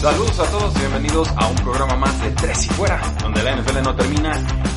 Saludos a todos y bienvenidos a un programa más de Tres y Fuera, donde la NFL no termina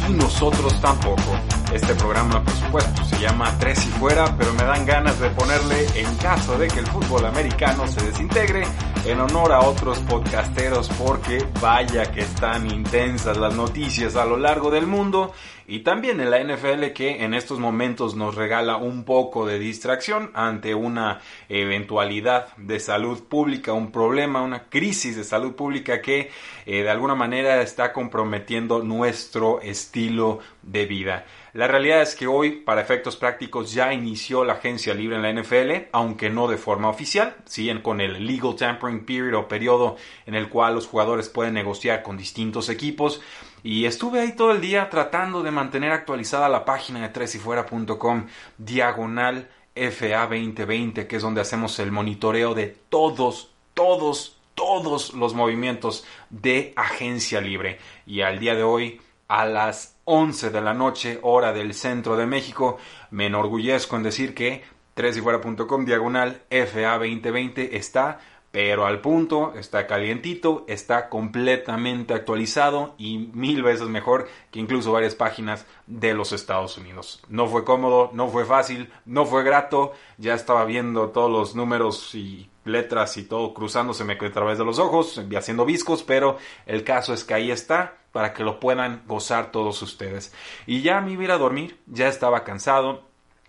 y nosotros tampoco. Este programa, por supuesto, se llama Tres y Fuera, pero me dan ganas de ponerle, en caso de que el fútbol americano se desintegre, en honor a otros podcasteros, porque vaya que están intensas las noticias a lo largo del mundo y también en la NFL que en estos momentos nos regala un poco de distracción ante una eventualidad de salud pública, un problema, una crisis de salud pública que eh, de alguna manera está comprometiendo nuestro estilo de vida. La realidad es que hoy, para efectos prácticos, ya inició la agencia libre en la NFL, aunque no de forma oficial, siguen con el legal tampering period o periodo en el cual los jugadores pueden negociar con distintos equipos. Y estuve ahí todo el día tratando de mantener actualizada la página de tresyfuera.com diagonal FA 2020, que es donde hacemos el monitoreo de todos, todos, todos los movimientos de agencia libre. Y al día de hoy, a las 11 de la noche, hora del centro de México, me enorgullezco en decir que tresyfuera.com diagonal FA 2020 está pero al punto, está calientito, está completamente actualizado y mil veces mejor que incluso varias páginas de los Estados Unidos. No fue cómodo, no fue fácil, no fue grato, ya estaba viendo todos los números y letras y todo cruzándose a través de los ojos haciendo viscos, pero el caso es que ahí está para que lo puedan gozar todos ustedes. Y ya me iba a dormir, ya estaba cansado,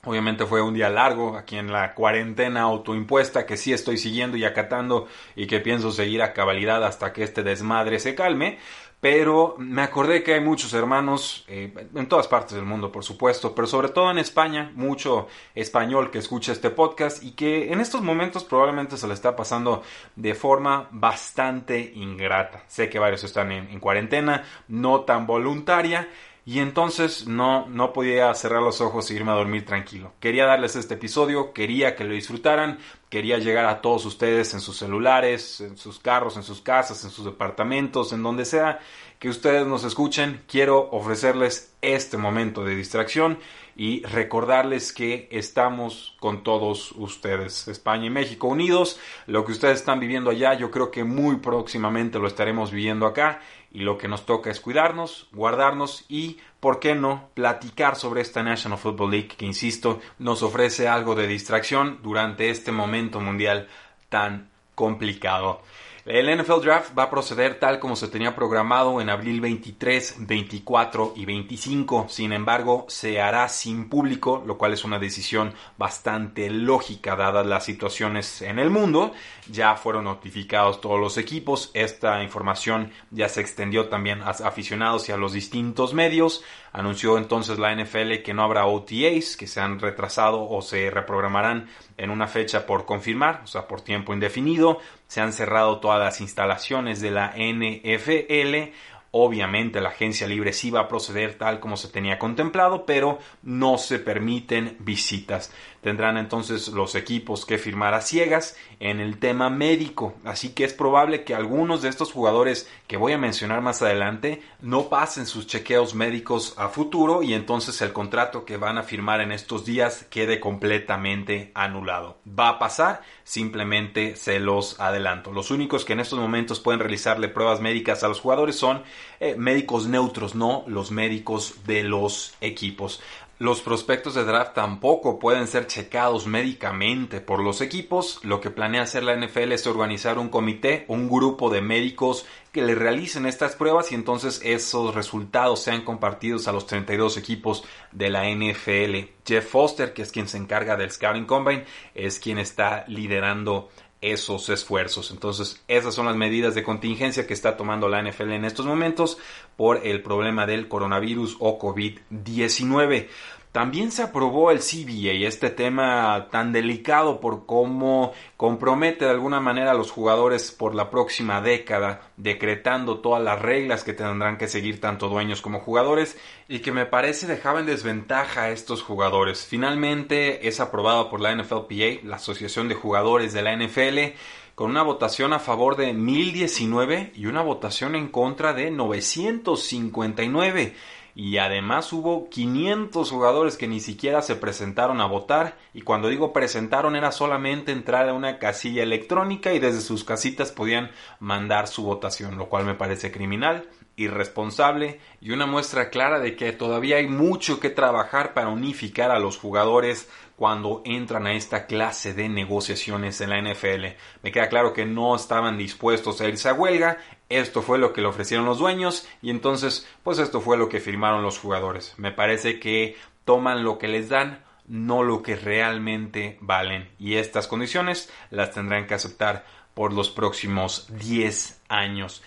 Obviamente fue un día largo aquí en la cuarentena autoimpuesta que sí estoy siguiendo y acatando y que pienso seguir a cabalidad hasta que este desmadre se calme. Pero me acordé que hay muchos hermanos eh, en todas partes del mundo, por supuesto, pero sobre todo en España, mucho español que escucha este podcast y que en estos momentos probablemente se le está pasando de forma bastante ingrata. Sé que varios están en, en cuarentena, no tan voluntaria y entonces no, no podía cerrar los ojos e irme a dormir tranquilo. Quería darles este episodio, quería que lo disfrutaran, quería llegar a todos ustedes en sus celulares, en sus carros, en sus casas, en sus departamentos, en donde sea que ustedes nos escuchen. Quiero ofrecerles este momento de distracción y recordarles que estamos con todos ustedes, España y México unidos. Lo que ustedes están viviendo allá, yo creo que muy próximamente lo estaremos viviendo acá y lo que nos toca es cuidarnos, guardarnos y, ¿por qué no?, platicar sobre esta National Football League que, insisto, nos ofrece algo de distracción durante este momento mundial tan complicado. El NFL Draft va a proceder tal como se tenía programado en abril 23, 24 y 25. Sin embargo, se hará sin público, lo cual es una decisión bastante lógica dadas las situaciones en el mundo. Ya fueron notificados todos los equipos. Esta información ya se extendió también a aficionados y a los distintos medios. Anunció entonces la NFL que no habrá OTAs, que se han retrasado o se reprogramarán en una fecha por confirmar, o sea, por tiempo indefinido. Se han cerrado todas las instalaciones de la NFL. Obviamente la agencia libre sí va a proceder tal como se tenía contemplado, pero no se permiten visitas. Tendrán entonces los equipos que firmar a ciegas en el tema médico. Así que es probable que algunos de estos jugadores que voy a mencionar más adelante no pasen sus chequeos médicos a futuro y entonces el contrato que van a firmar en estos días quede completamente anulado. Va a pasar, simplemente se los adelanto. Los únicos que en estos momentos pueden realizarle pruebas médicas a los jugadores son eh, médicos neutros, no los médicos de los equipos. Los prospectos de draft tampoco pueden ser checados médicamente por los equipos. Lo que planea hacer la NFL es organizar un comité, un grupo de médicos que le realicen estas pruebas y entonces esos resultados sean compartidos a los 32 equipos de la NFL. Jeff Foster, que es quien se encarga del Scouting Combine, es quien está liderando esos esfuerzos. Entonces, esas son las medidas de contingencia que está tomando la NFL en estos momentos por el problema del coronavirus o COVID-19. También se aprobó el CBA, este tema tan delicado por cómo compromete de alguna manera a los jugadores por la próxima década, decretando todas las reglas que tendrán que seguir tanto dueños como jugadores y que me parece dejaba en desventaja a estos jugadores. Finalmente es aprobado por la NFLPA, la Asociación de Jugadores de la NFL, con una votación a favor de 1019 y una votación en contra de 959 y además hubo 500 jugadores que ni siquiera se presentaron a votar y cuando digo presentaron era solamente entrar a una casilla electrónica y desde sus casitas podían mandar su votación, lo cual me parece criminal, irresponsable y una muestra clara de que todavía hay mucho que trabajar para unificar a los jugadores cuando entran a esta clase de negociaciones en la NFL. Me queda claro que no estaban dispuestos a irse a huelga, esto fue lo que le ofrecieron los dueños y entonces pues esto fue lo que firmaron los jugadores. Me parece que toman lo que les dan, no lo que realmente valen y estas condiciones las tendrán que aceptar por los próximos 10 años.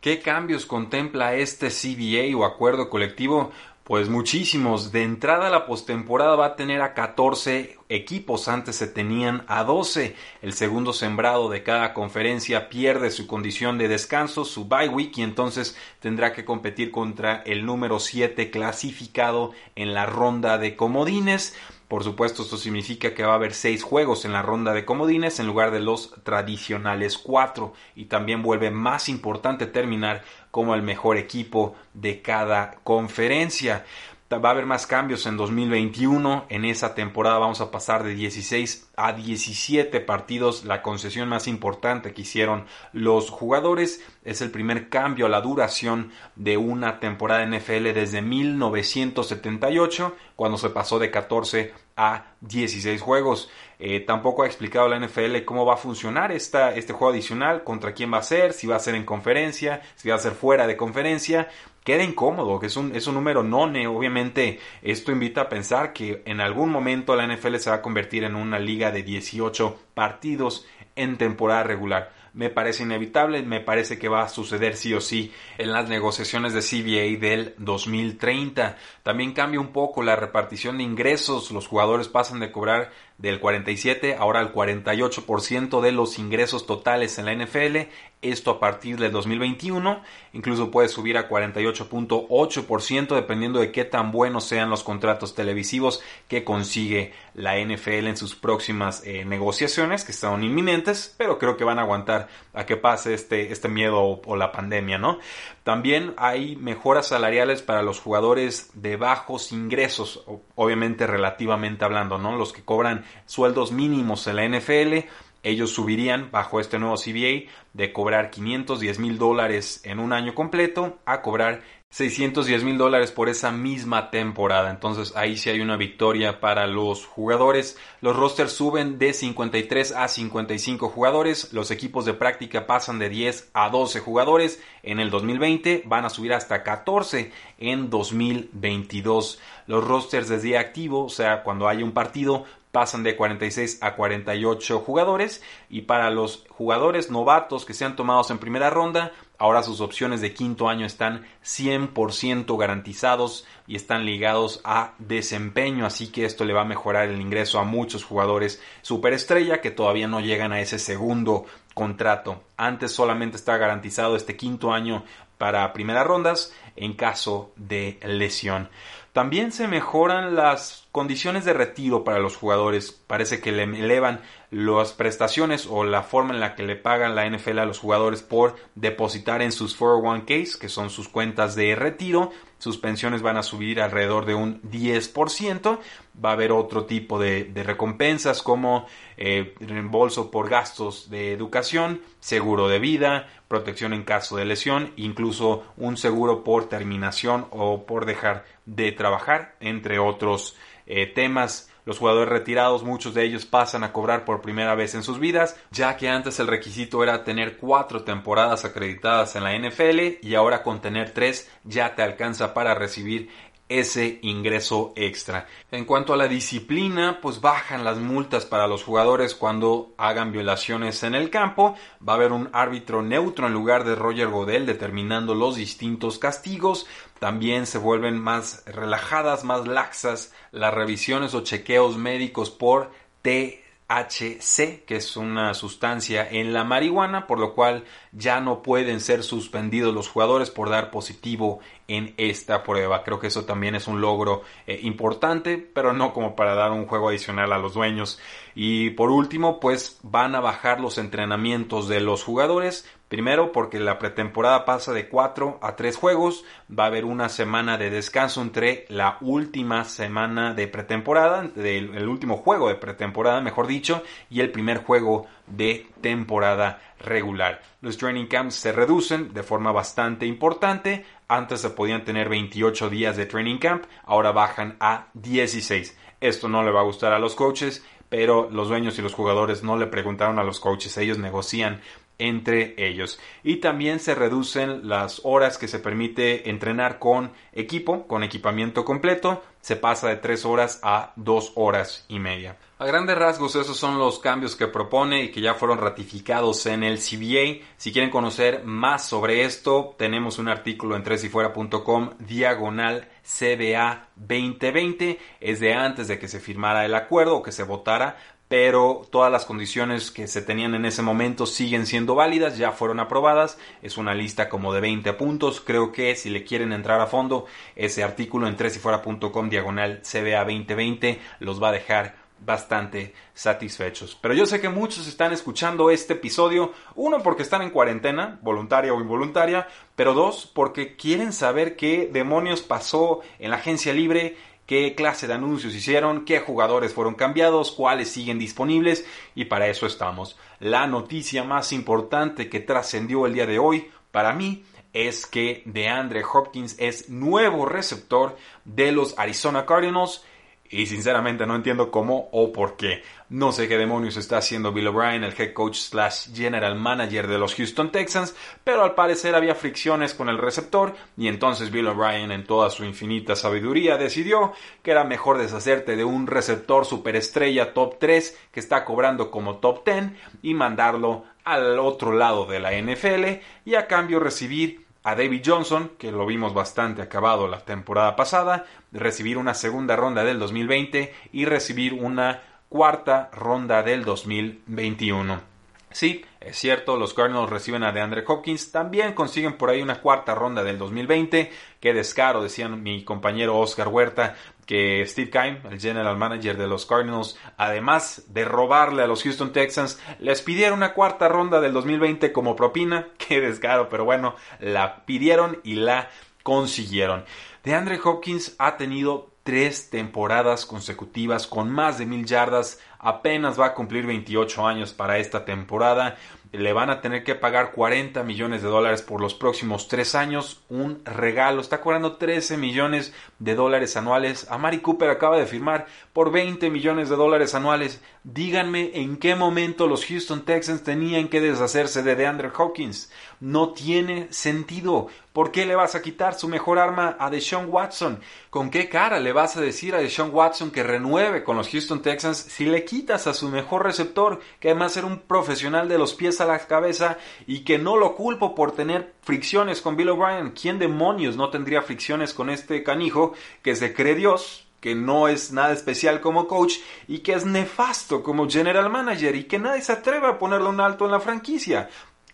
¿Qué cambios contempla este CBA o acuerdo colectivo? Pues muchísimos. De entrada la postemporada va a tener a 14 equipos, antes se tenían a 12. El segundo sembrado de cada conferencia pierde su condición de descanso, su bye week, y entonces tendrá que competir contra el número 7 clasificado en la ronda de comodines. Por supuesto, esto significa que va a haber seis juegos en la ronda de comodines en lugar de los tradicionales cuatro. Y también vuelve más importante terminar como el mejor equipo de cada conferencia. Va a haber más cambios en 2021. En esa temporada vamos a pasar de 16 a 17 partidos. La concesión más importante que hicieron los jugadores es el primer cambio a la duración de una temporada NFL desde 1978, cuando se pasó de 14 a 16 juegos. Eh, tampoco ha explicado la NFL cómo va a funcionar esta, este juego adicional, contra quién va a ser, si va a ser en conferencia, si va a ser fuera de conferencia queda incómodo, que es un, es un número none. Obviamente, esto invita a pensar que en algún momento la NFL se va a convertir en una liga de 18 partidos en temporada regular. Me parece inevitable, me parece que va a suceder sí o sí en las negociaciones de CBA del 2030. También cambia un poco la repartición de ingresos. Los jugadores pasan de cobrar del 47 ahora al 48% de los ingresos totales en la NFL esto a partir del 2021, incluso puede subir a 48.8% dependiendo de qué tan buenos sean los contratos televisivos que consigue la NFL en sus próximas eh, negociaciones, que son inminentes, pero creo que van a aguantar a que pase este, este miedo o, o la pandemia, ¿no? También hay mejoras salariales para los jugadores de bajos ingresos, obviamente relativamente hablando, ¿no? Los que cobran sueldos mínimos en la NFL ellos subirían bajo este nuevo CBA de cobrar 510 mil dólares en un año completo a cobrar 610 mil dólares por esa misma temporada. Entonces ahí sí hay una victoria para los jugadores. Los rosters suben de 53 a 55 jugadores. Los equipos de práctica pasan de 10 a 12 jugadores. En el 2020 van a subir hasta 14 en 2022. Los rosters desde activo, o sea, cuando hay un partido, pasan de 46 a 48 jugadores y para los jugadores novatos que sean tomados en primera ronda, ahora sus opciones de quinto año están 100% garantizados y están ligados a desempeño, así que esto le va a mejorar el ingreso a muchos jugadores superestrella que todavía no llegan a ese segundo contrato. Antes solamente estaba garantizado este quinto año para primeras rondas en caso de lesión. También se mejoran las condiciones de retiro para los jugadores. Parece que le elevan las prestaciones o la forma en la que le pagan la NFL a los jugadores por depositar en sus 401ks, que son sus cuentas de retiro. sus pensiones van a subir alrededor de un 10%, va a haber otro tipo de, recompensas como eh, reembolso por gastos de educación, seguro de vida, protección en caso de lesión, incluso un seguro por terminación o por dejar de trabajar, entre otros eh, temas los jugadores retirados, muchos de ellos pasan a cobrar por primera vez en sus vidas, ya que antes el requisito era tener cuatro temporadas acreditadas en la NFL y ahora con tener tres ya te alcanza para recibir ese ingreso extra. En cuanto a la disciplina, pues bajan las multas para los jugadores cuando hagan violaciones en el campo. Va a haber un árbitro neutro en lugar de Roger Godel determinando los distintos castigos. También se vuelven más relajadas, más laxas las revisiones o chequeos médicos por T HC, que es una sustancia en la marihuana, por lo cual ya no pueden ser suspendidos los jugadores por dar positivo en esta prueba. Creo que eso también es un logro eh, importante, pero no como para dar un juego adicional a los dueños. Y por último, pues van a bajar los entrenamientos de los jugadores Primero porque la pretemporada pasa de 4 a 3 juegos, va a haber una semana de descanso entre la última semana de pretemporada, del, el último juego de pretemporada, mejor dicho, y el primer juego de temporada regular. Los training camps se reducen de forma bastante importante. Antes se podían tener 28 días de training camp, ahora bajan a 16. Esto no le va a gustar a los coaches, pero los dueños y los jugadores no le preguntaron a los coaches, ellos negocian entre ellos. Y también se reducen las horas que se permite entrenar con equipo, con equipamiento completo. Se pasa de 3 horas a 2 horas y media. A grandes rasgos esos son los cambios que propone y que ya fueron ratificados en el CBA. Si quieren conocer más sobre esto, tenemos un artículo en tresyfuera.com diagonal CBA 2020. Es de antes de que se firmara el acuerdo o que se votara, pero todas las condiciones que se tenían en ese momento siguen siendo válidas, ya fueron aprobadas, es una lista como de 20 puntos, creo que si le quieren entrar a fondo, ese artículo en tresifuera.com diagonal CBA 2020 los va a dejar bastante satisfechos. Pero yo sé que muchos están escuchando este episodio, uno porque están en cuarentena, voluntaria o involuntaria, pero dos porque quieren saber qué demonios pasó en la agencia libre, qué clase de anuncios hicieron, qué jugadores fueron cambiados, cuáles siguen disponibles y para eso estamos. La noticia más importante que trascendió el día de hoy para mí es que DeAndre Hopkins es nuevo receptor de los Arizona Cardinals y sinceramente no entiendo cómo o por qué. No sé qué demonios está haciendo Bill O'Brien, el head coach slash general manager de los Houston Texans, pero al parecer había fricciones con el receptor y entonces Bill O'Brien en toda su infinita sabiduría decidió que era mejor deshacerte de un receptor superestrella top 3 que está cobrando como top 10 y mandarlo al otro lado de la NFL y a cambio recibir a David Johnson, que lo vimos bastante acabado la temporada pasada, recibir una segunda ronda del 2020 y recibir una cuarta ronda del 2021. Sí, es cierto, los Cardinals reciben a DeAndre Hopkins, también consiguen por ahí una cuarta ronda del 2020. Qué descaro, decían mi compañero Oscar Huerta, que Steve Keim, el general manager de los Cardinals, además de robarle a los Houston Texans, les pidieron una cuarta ronda del 2020 como propina. Qué descaro, pero bueno, la pidieron y la consiguieron. DeAndre Hopkins ha tenido tres temporadas consecutivas con más de mil yardas. Apenas va a cumplir 28 años para esta temporada le van a tener que pagar 40 millones de dólares por los próximos tres años. Un regalo. Está cobrando 13 millones de dólares anuales. A Mari Cooper acaba de firmar por 20 millones de dólares anuales. Díganme en qué momento los Houston Texans tenían que deshacerse de DeAndre Hawkins. No tiene sentido. ¿Por qué le vas a quitar su mejor arma a Deshaun Watson? ¿Con qué cara le vas a decir a Deshaun Watson que renueve con los Houston Texans si le quitas a su mejor receptor, que además era un profesional de los pies a la cabeza y que no lo culpo por tener fricciones con Bill O'Brien? ¿Quién demonios no tendría fricciones con este canijo que se cree Dios? que no es nada especial como coach y que es nefasto como general manager y que nadie se atreve a ponerle un alto en la franquicia.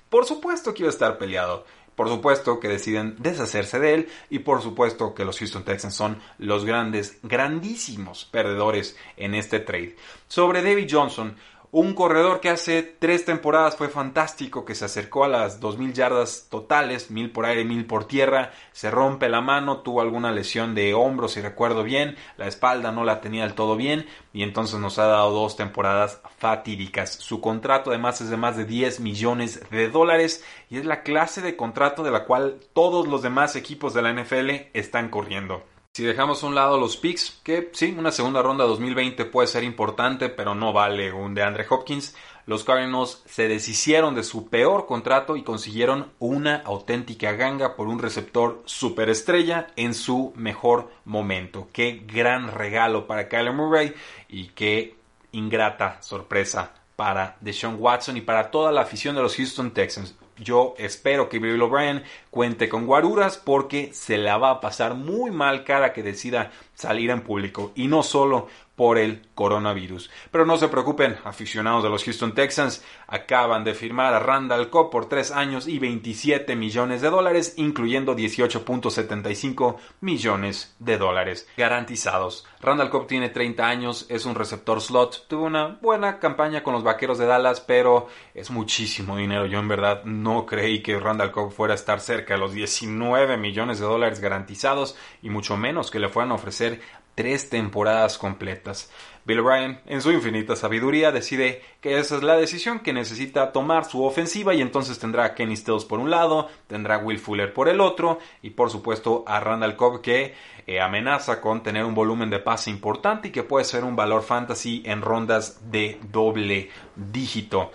Por supuesto que iba a estar peleado. Por supuesto que deciden deshacerse de él y por supuesto que los Houston Texans son los grandes, grandísimos perdedores en este trade. Sobre David Johnson, Un corredor que hace tres temporadas fue fantástico, que se acercó a las 2.000 yardas totales, 1.000 por aire, 1.000 por tierra, se rompe la mano, tuvo alguna lesión de hombro, si recuerdo bien, la espalda no la tenía del todo bien y entonces nos ha dado dos temporadas fatídicas. Su contrato además es de más de 10 millones de dólares y es la clase de contrato de la cual todos los demás equipos de la NFL están corriendo. Si dejamos a un lado los picks, que sí, una segunda ronda 2020 puede ser importante, pero no vale un de Andre Hopkins, los Cardinals se deshicieron de su peor contrato y consiguieron una auténtica ganga por un receptor superestrella en su mejor momento. Qué gran regalo para Kyler Murray y qué ingrata sorpresa para Deshaun Watson y para toda la afición de los Houston Texans. Yo espero que Bill O'Brien cuente con guaruras porque se la va a pasar muy mal cara que decida salir en público. Y no solo por el coronavirus. Pero no se preocupen, aficionados de los Houston Texans, acaban de firmar a Randall Cobb por 3 años y 27 millones de dólares, incluyendo 18.75 millones de dólares garantizados. Randall Cobb tiene 30 años, es un receptor slot, tuvo una buena campaña con los Vaqueros de Dallas, pero es muchísimo dinero. Yo en verdad no creí que Randall Cobb fuera a estar cerca de los 19 millones de dólares garantizados y mucho menos que le fueran a ofrecer tres temporadas completas. Bill O'Brien, en su infinita sabiduría, decide que esa es la decisión que necesita tomar su ofensiva y entonces tendrá a Kenny Stills por un lado, tendrá a Will Fuller por el otro y por supuesto a Randall Cobb que eh, amenaza con tener un volumen de pase importante y que puede ser un valor fantasy en rondas de doble dígito.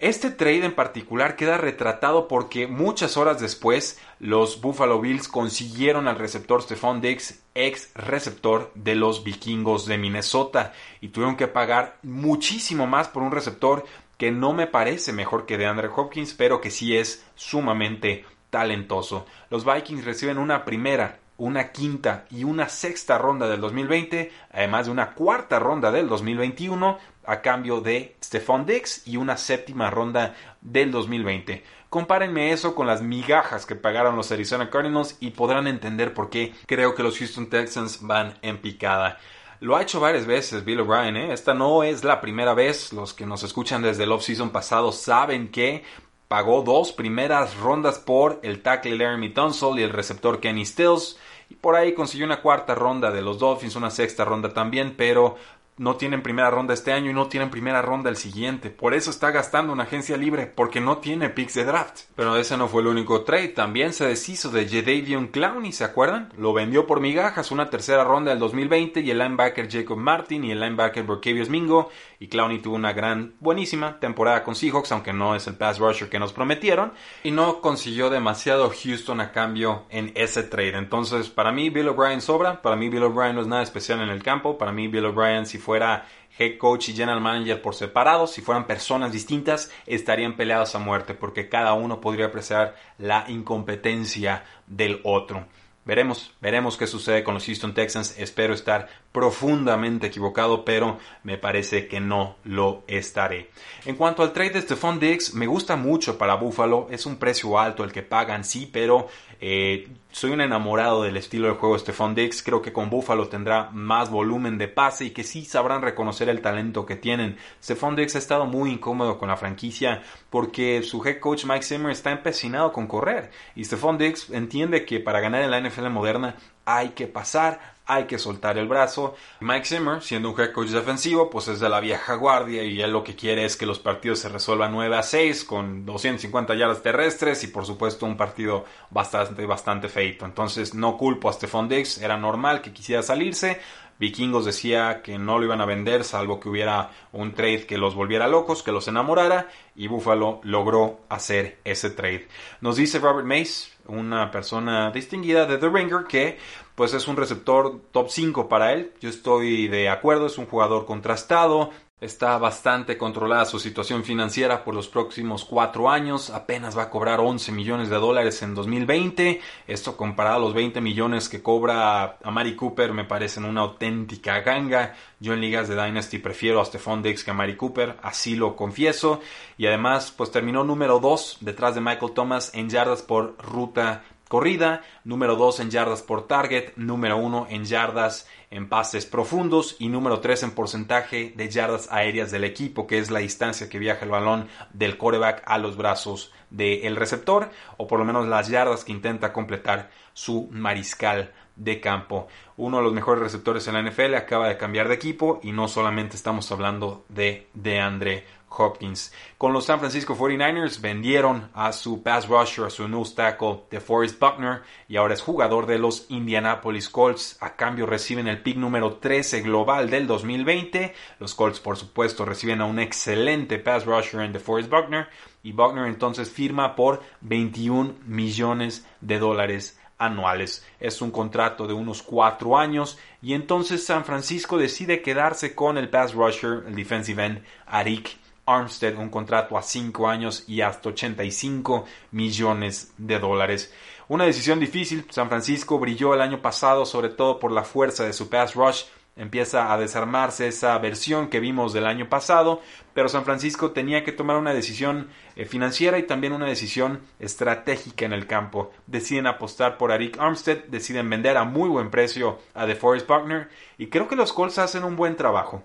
Este trade en particular queda retratado porque muchas horas después los Buffalo Bills consiguieron al receptor Stephon Diggs, ex receptor de los vikingos de Minnesota, y tuvieron que pagar muchísimo más por un receptor que no me parece mejor que de Andre Hopkins, pero que sí es sumamente talentoso. Los Vikings reciben una primera, una quinta y una sexta ronda del 2020, además de una cuarta ronda del 2021, a cambio de Stephon Dix y una séptima ronda del 2020. Compárenme eso con las migajas que pagaron los Arizona Cardinals y podrán entender por qué creo que los Houston Texans van en picada. Lo ha hecho varias veces Bill O'Brien, ¿eh? esta no es la primera vez. Los que nos escuchan desde el off-season pasado saben que pagó dos primeras rondas por el tackle Laramie Tunsil y el receptor Kenny Stills. Y por ahí consiguió una cuarta ronda de los Dolphins, una sexta ronda también, pero no tienen primera ronda este año y no tienen primera ronda el siguiente. Por eso está gastando una agencia libre, porque no tiene picks de draft. Pero ese no fue el único trade. También se deshizo de Jadavion Clowney, ¿se acuerdan? Lo vendió por migajas, una tercera ronda del 2020 y el linebacker Jacob Martin y el linebacker Borkevius Mingo. Y Clowney tuvo una gran, buenísima temporada con Seahawks, aunque no es el pass rusher que nos prometieron. Y no consiguió demasiado Houston a cambio en ese trade. Entonces, para mí Bill O'Brien sobra. Para mí Bill O'Brien no es nada especial en el campo. Para mí Bill O'Brien si fue fuera head coach y general manager por separado, si fueran personas distintas, estarían peleados a muerte porque cada uno podría apreciar la incompetencia del otro. Veremos, veremos qué sucede con los Houston Texans. Espero estar profundamente equivocado, pero me parece que no lo estaré. En cuanto al trade de Stephon Diggs, me gusta mucho para Buffalo. Es un precio alto el que pagan, sí, pero eh, soy un enamorado del estilo de juego de Stephon Diggs. Creo que con Buffalo tendrá más volumen de pase y que sí sabrán reconocer el talento que tienen. Stephon Diggs ha estado muy incómodo con la franquicia porque su head coach Mike Zimmer está empecinado con correr. Y Stephon Diggs entiende que para ganar en la NFL moderna hay que pasar, hay que soltar el brazo. Mike Zimmer, siendo un head coach defensivo, pues es de la vieja guardia y él lo que quiere es que los partidos se resuelvan 9 a 6 con 250 yardas terrestres y por supuesto un partido bastante, bastante feito. Entonces no culpo a Stephon Diggs, era normal que quisiera salirse. Vikingos decía que no lo iban a vender salvo que hubiera un trade que los volviera locos, que los enamorara y Buffalo logró hacer ese trade. Nos dice Robert Mace, una persona distinguida de The Ringer, que pues es un receptor top 5 para él. Yo estoy de acuerdo, es un jugador contrastado, Está bastante controlada su situación financiera por los próximos cuatro años. Apenas va a cobrar 11 millones de dólares en 2020. Esto comparado a los 20 millones que cobra a Mari Cooper me parecen una auténtica ganga. Yo en ligas de Dynasty prefiero a Stephon Diggs que a Mari Cooper, así lo confieso. Y además, pues terminó número 2 detrás de Michael Thomas en yardas por ruta corrida, número 2 en yardas por target, número 1 en yardas en pases profundos y número 3 en porcentaje de yardas aéreas del equipo, que es la distancia que viaja el balón del coreback a los brazos del receptor, o por lo menos las yardas que intenta completar su mariscal de campo. Uno de los mejores receptores en la NFL acaba de cambiar de equipo y no solamente estamos hablando de DeAndre Hopkins. Con los San Francisco 49ers vendieron a su pass rusher, a su nose tackle de Forrest Buckner y ahora es jugador de los Indianapolis Colts. A cambio reciben el pick número 13 global del 2020. Los Colts por supuesto reciben a un excelente pass rusher en Forrest Buckner y Buckner entonces firma por 21 millones de dólares anuales. Es un contrato de unos cuatro años y entonces San Francisco decide quedarse con el pass rusher, el defensive end, Arik Armstead, un contrato a cinco años y hasta 85 millones de dólares. Una decisión difícil, San Francisco brilló el año pasado sobre todo por la fuerza de su pass rush, empieza a desarmarse esa versión que vimos del año pasado, pero San Francisco tenía que tomar una decisión eh, financiera y también una decisión estratégica en el campo. Deciden apostar por Arik Armstead, deciden vender a muy buen precio a DeForest Buckner y creo que los Colts hacen un buen trabajo.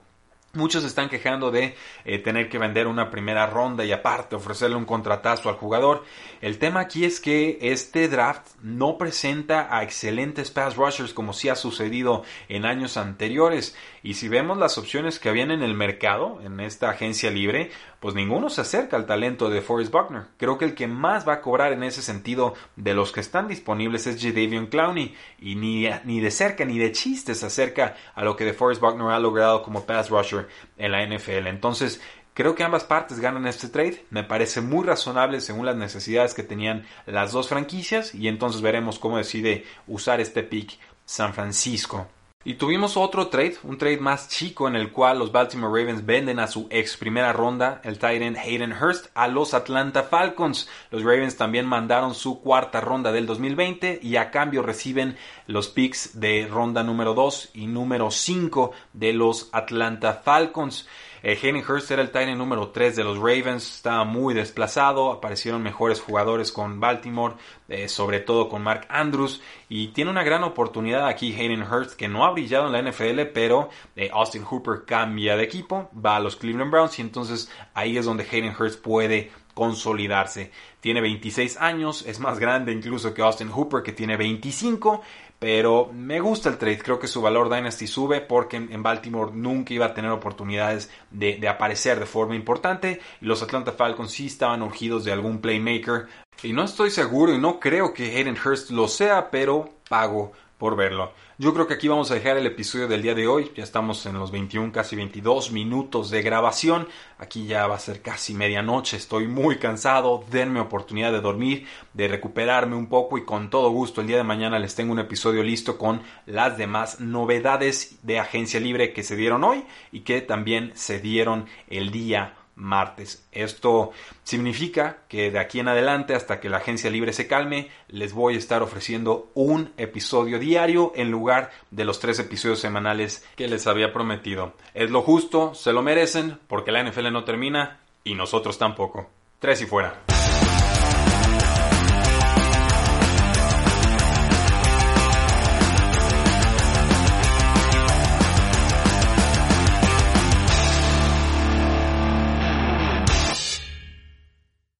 Muchos están quejando de eh, tener que vender una primera ronda y aparte ofrecerle un contratazo al jugador. El tema aquí es que este draft no presenta a excelentes pass rushers como sí ha sucedido en años anteriores. Y si vemos las opciones que habían en el mercado, en esta agencia libre, pues ninguno se acerca al talento de Forrest Buckner. Creo que el que más va a cobrar en ese sentido de los que están disponibles es Jadavion Clowney. Y ni, ni de cerca ni de chiste se acerca a lo que de Forrest Buckner ha logrado como pass rusher en la NFL. Entonces, Creo que ambas partes ganan este trade. Me parece muy razonable según las necesidades que tenían las dos franquicias. Y entonces veremos cómo decide usar este pick San Francisco. Y tuvimos otro trade, un trade más chico en el cual los Baltimore Ravens venden a su ex primera ronda, el Titan Hayden Hurst, a los Atlanta Falcons. Los Ravens también mandaron su cuarta ronda del 2020 y a cambio reciben los picks de ronda número 2 y número 5 de los Atlanta Falcons. Eh, Hurst era el Titan número 3 de los Ravens, estaba muy desplazado, aparecieron mejores jugadores con Baltimore, eh, sobre todo con Mark Andrews, y tiene una gran oportunidad aquí Hayden Hurst, que no ha brillado en la NFL, pero eh, Austin Hooper cambia de equipo, va a los Cleveland Browns, y entonces ahí es donde Hayden Hurst puede consolidarse. Tiene 26 años, es más grande incluso que Austin Hooper que tiene 25 pero me gusta el trade, creo que su valor Dynasty sube porque en Baltimore nunca iba a tener oportunidades de, aparecer de forma importante los Atlanta Falcons sí estaban urgidos de algún playmaker y no estoy seguro y no creo que Hayden Hurst lo sea, pero pago por verlo. Yo creo que aquí vamos a dejar el episodio del día de hoy. Ya estamos en los 21, casi 22 minutos de grabación. Aquí ya va a ser casi medianoche. Estoy muy cansado. Denme oportunidad de dormir, de recuperarme un poco y con todo gusto el día de mañana les tengo un episodio listo con las demás novedades de agencia libre que se dieron hoy y que también se dieron el día martes. Esto significa que de aquí en adelante, hasta que la agencia libre se calme, les voy a estar ofreciendo un episodio diario en lugar de los tres episodios semanales que les había prometido. Es lo justo, se lo merecen, porque la NFL no termina y nosotros tampoco. Tres y fuera.